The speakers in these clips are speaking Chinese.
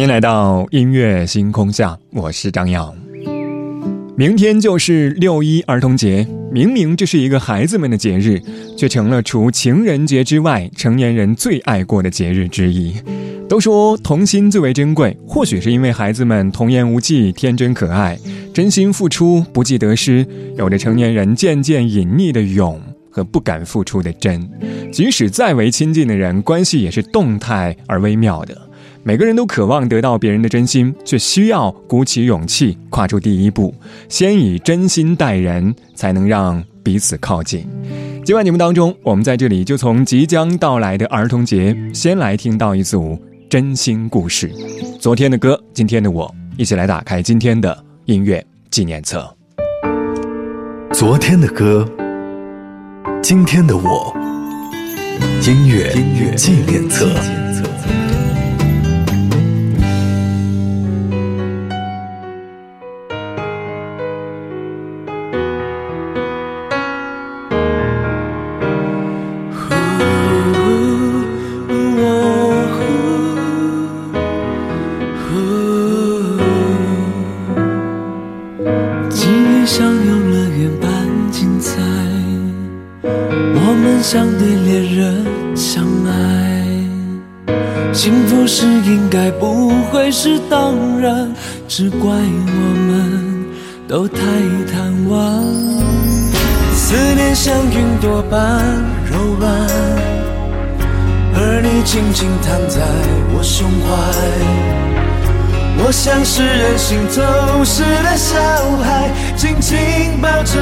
欢迎来到音乐星空下，我是张扬。明天就是六一儿童节，明明这是一个孩子们的节日，却成了除情人节之外成年人最爱过的节日之一。都说童心最为珍贵，或许是因为孩子们童言无忌、天真可爱，真心付出不计得失，有着成年人渐渐隐匿的勇和不敢付出的真。即使再为亲近的人，关系也是动态而微妙的。每个人都渴望得到别人的真心，却需要鼓起勇气跨出第一步，先以真心待人，才能让彼此靠近。今晚节目当中，我们在这里就从即将到来的儿童节，先来听到一组真心故事。昨天的歌，今天的我，一起来打开今天的音乐纪念册。昨天的歌，今天的我，音乐音乐纪念册。像是任性走失的小孩，紧紧抱着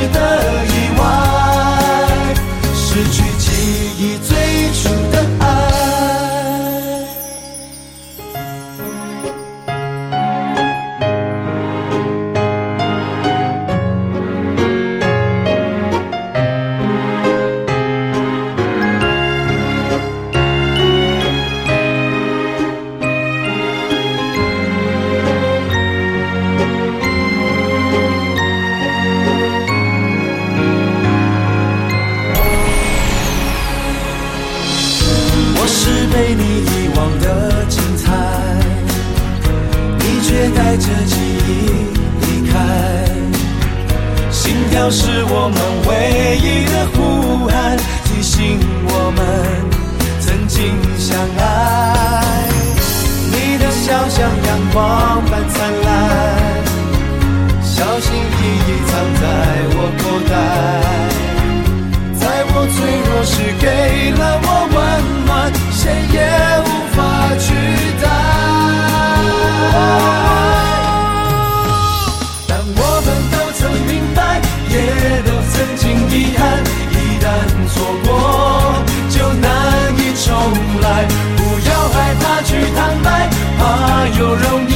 всегда. 是给了我温暖，谁也无法取代。但我们都曾明白，也都曾经遗憾，一旦错过就难以重来。不要害怕去坦白，怕有人。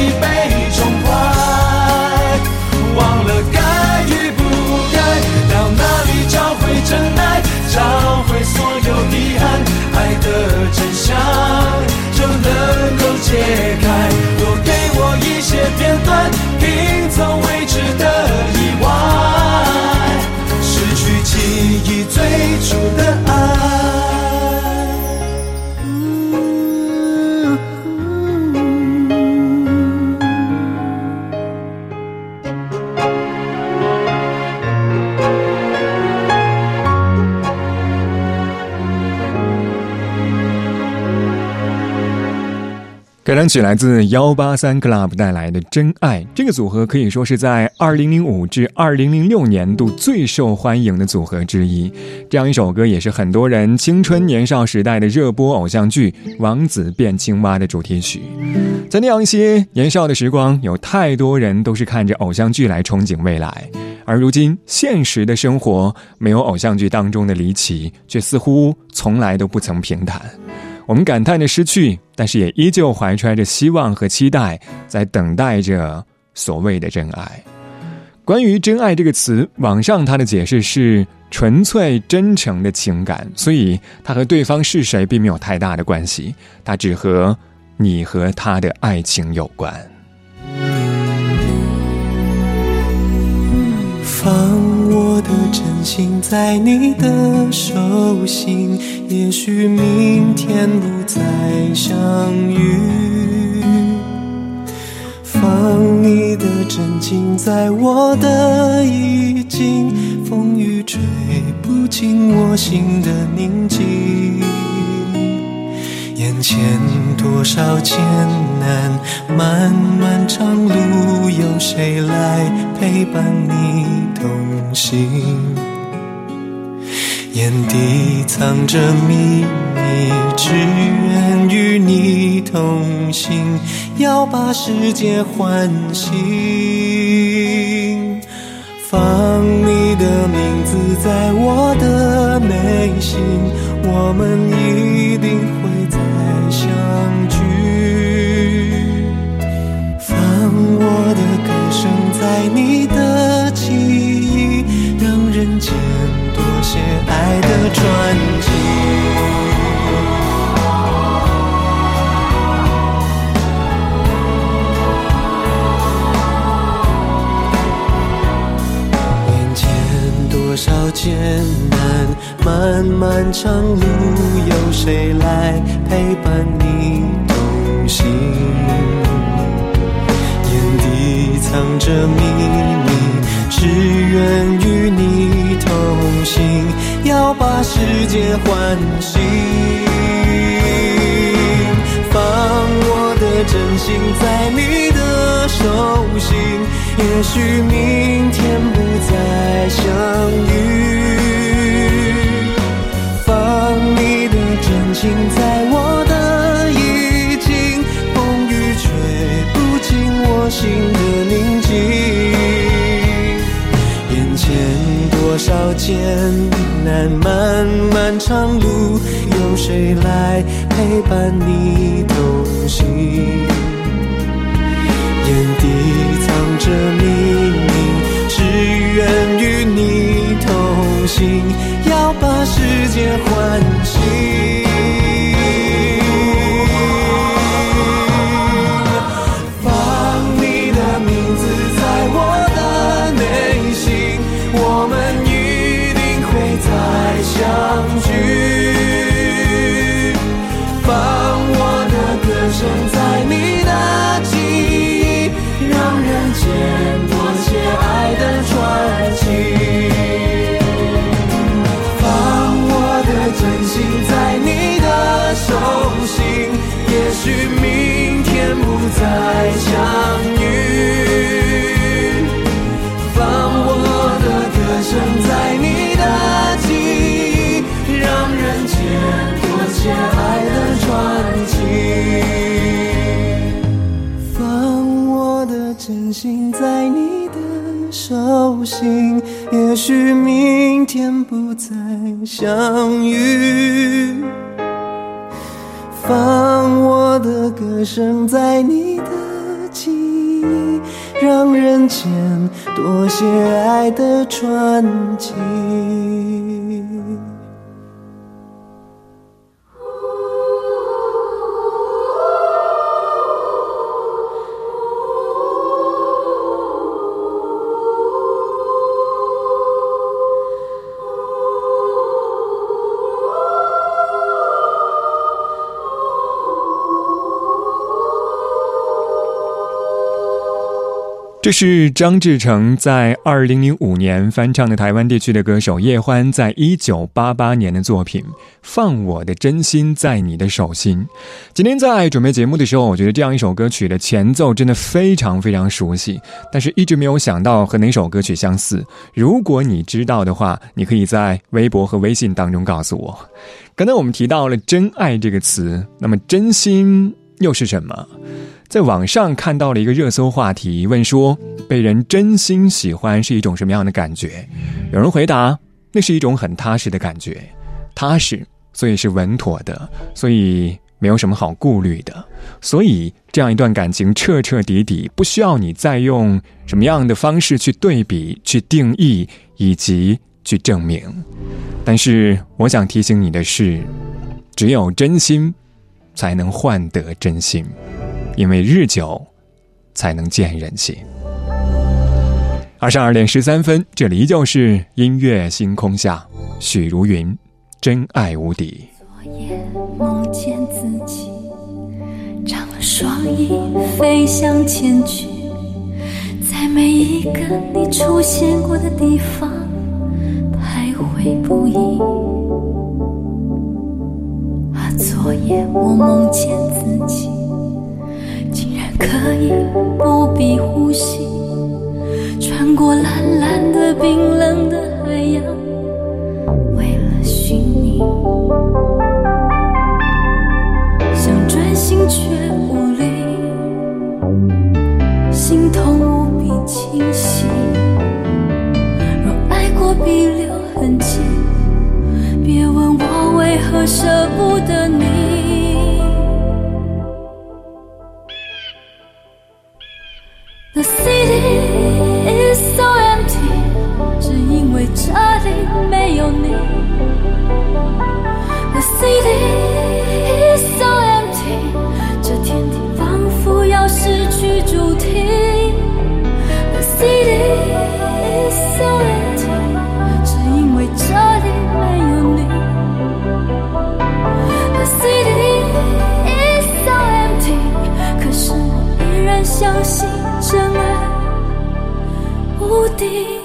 该单曲来自幺八三 club 带来的《真爱》，这个组合可以说是在二零零五至二零零六年度最受欢迎的组合之一。这样一首歌也是很多人青春年少时代的热播偶像剧《王子变青蛙》的主题曲。在那样一些年少的时光，有太多人都是看着偶像剧来憧憬未来，而如今现实的生活没有偶像剧当中的离奇，却似乎从来都不曾平坦。我们感叹着失去，但是也依旧怀揣着希望和期待，在等待着所谓的真爱。关于“真爱”这个词，网上它的解释是纯粹真诚的情感，所以它和对方是谁并没有太大的关系，它只和你和他的爱情有关。放。我的真心在你的手心，也许明天不再相遇。放你的真情在我的衣襟，风雨吹不进我心的宁静。眼前多少艰难，漫漫长路，有谁来陪伴你？同行？眼底藏着秘密，只愿与你？同行，要把世界唤醒。放你？的名字在我的内心，我们一你的记忆，让人间多些爱的传奇。眼前多少艰难，漫漫长路，有谁来陪伴你同行？藏着秘密，只愿与你同行，要把世界唤醒。放我的真心在你的手心，也许明天不再相遇。放你的真情在多少艰难，漫漫长路，有谁来陪伴你同行？眼底藏着秘密，只愿与你同行，要把世界还心在你的手心也许明天不再相遇放我的歌声在你的记忆让人间多些爱的传奇放我的真心在你的手心也许明天不再相这是张志成在二零零五年翻唱的台湾地区的歌手叶欢在一九八八年的作品《放我的真心在你的手心》。今天在准备节目的时候，我觉得这样一首歌曲的前奏真的非常非常熟悉，但是一直没有想到和哪首歌曲相似。如果你知道的话，你可以在微博和微信当中告诉我。刚才我们提到了“真爱”这个词，那么真心又是什么？在网上看到了一个热搜话题，问说被人真心喜欢是一种什么样的感觉？有人回答，那是一种很踏实的感觉，踏实，所以是稳妥的，所以没有什么好顾虑的，所以这样一段感情彻彻底底，不需要你再用什么样的方式去对比、去定义以及去证明。但是我想提醒你的是，只有真心，才能换得真心。因为日久，才能见人心。二十二点十三分，这里依旧是音乐星空下，许茹芸，真爱无敌。昨夜梦见自己，长了双翼飞向前去，在每一个你出现过的地方徘徊不已。啊，昨夜我梦见自己。可以不必呼吸，穿过蓝蓝的冰冷的海洋，为了寻你。想专心却无力，心痛无比清晰。若爱过必留痕迹，别问我为何舍 deep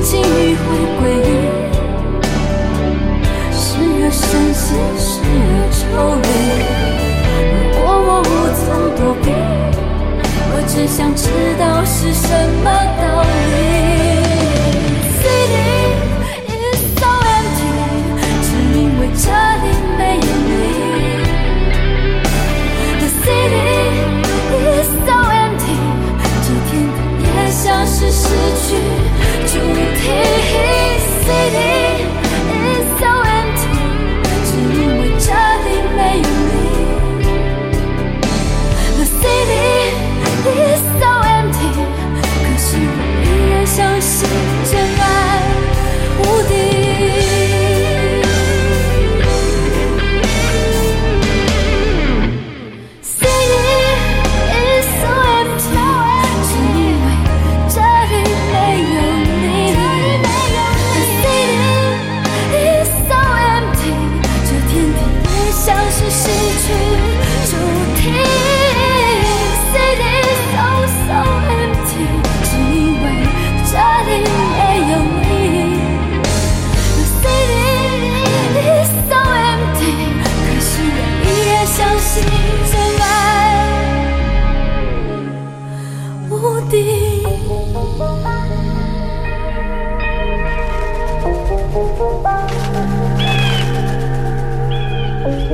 记忆会归零，是而伤心，是而愁离。如果我无从躲避，我只想知道是什么道理。City is so empty，只因为这里没有你。The city is so empty，这天空也像是失。here.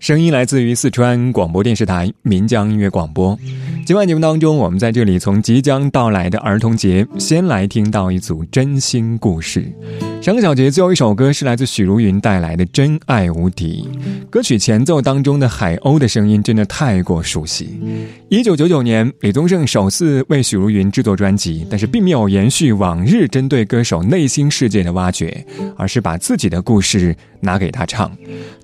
声音来自于四川广播电视台岷江音乐广播。今晚节目当中，我们在这里从即将到来的儿童节，先来听到一组真心故事。上个小节最后一首歌是来自许茹芸带来的《真爱无敌》，歌曲前奏当中的海鸥的声音真的太过熟悉。一九九九年，李宗盛首次为许茹芸制作专辑，但是并没有延续往日针对歌手内心世界的挖掘，而是把自己的故事拿给他唱。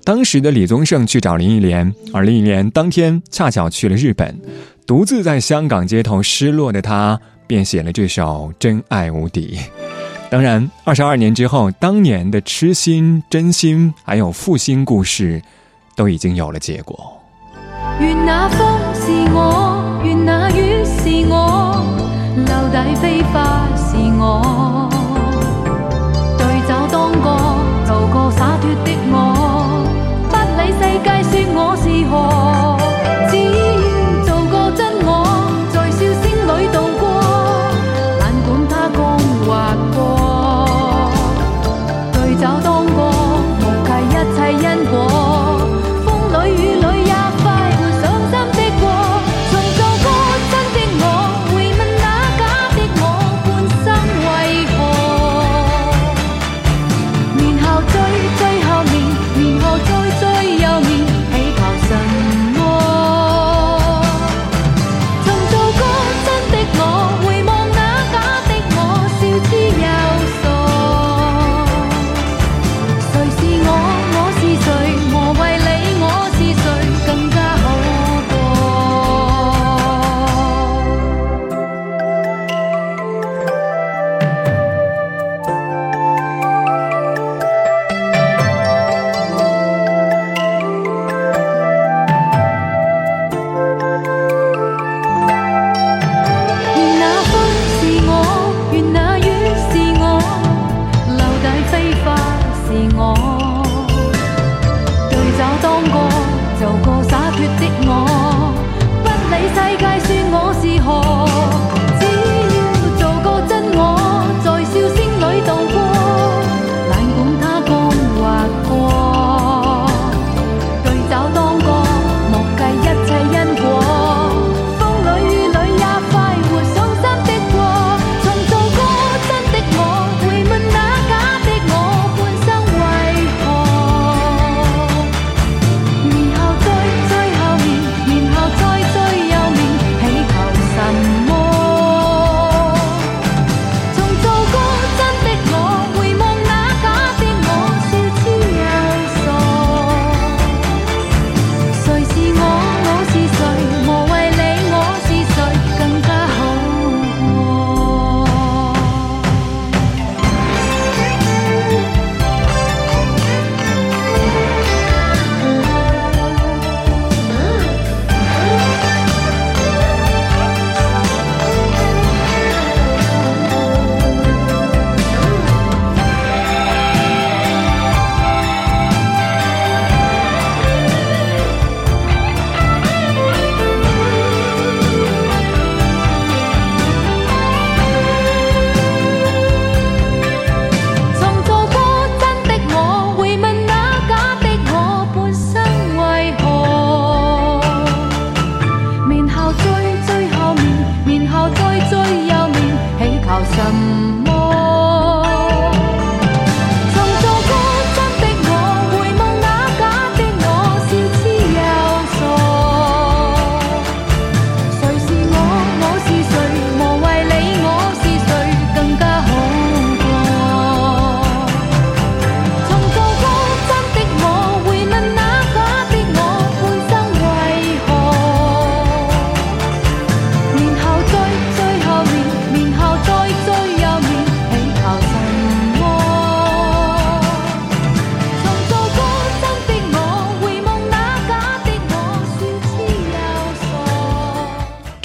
当时的李宗盛去找林忆莲，而林忆莲当天恰巧去了日本。独自在香港街头失落的他，便写了这首《真爱无敌》。当然，二十二年之后，当年的痴心、真心，还有负心故事，都已经有了结果。愿那风是我，愿那雨是我，留底飞花是我，对酒当歌，路过洒脱的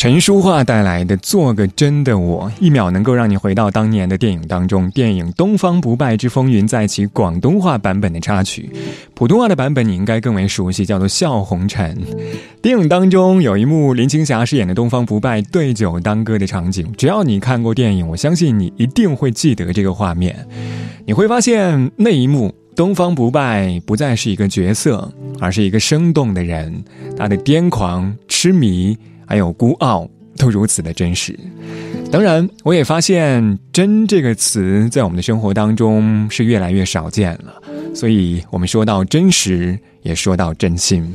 陈淑桦带来的《做个真的我》，一秒能够让你回到当年的电影当中。电影《东方不败之风云》在其广东话版本的插曲，普通话的版本你应该更为熟悉，叫做《笑红尘》。电影当中有一幕林青霞饰演的东方不败对酒当歌的场景，只要你看过电影，我相信你一定会记得这个画面。你会发现那一幕，东方不败不再是一个角色，而是一个生动的人，他的癫狂、痴迷。还有孤傲，都如此的真实。当然，我也发现“真”这个词在我们的生活当中是越来越少见了。所以，我们说到真实，也说到真心。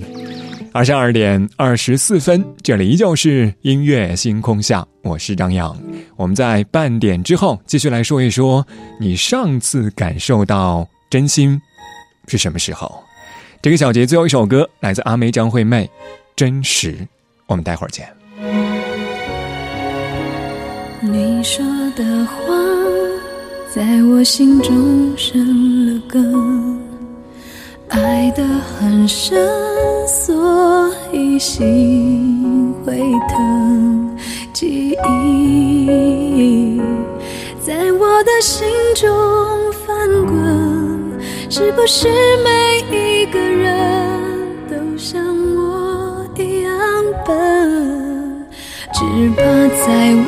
二十二点二十四分，这里依旧是音乐星空下，我是张扬。我们在半点之后继续来说一说，你上次感受到真心是什么时候？这个小节最后一首歌来自阿梅张惠妹，《真实》。我们待会儿见。你说的话在我心中生了根，爱得很深，所以心会疼。记忆在我的心中翻滚，是不是每一个人都像再问，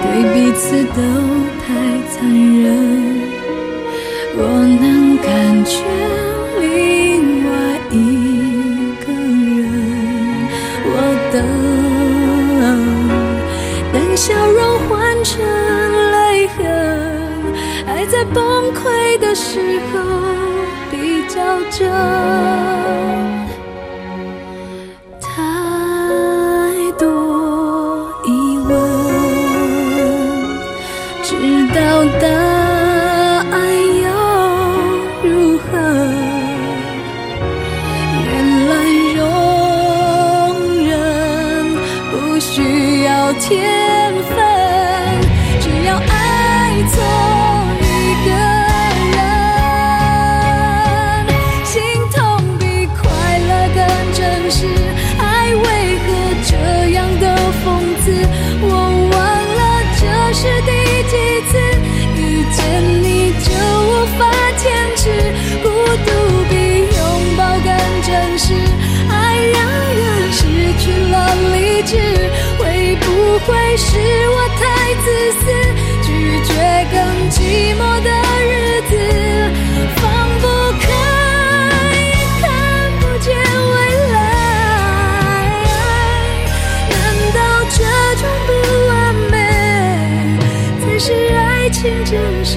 对彼此都太残忍。我能感觉另外一个人，我等，等笑容换成泪痕，爱在崩溃的时候比较真。会是我太自私，拒绝更寂寞的日子，放不开，看不见未来。难道这种不完美，才是爱情真实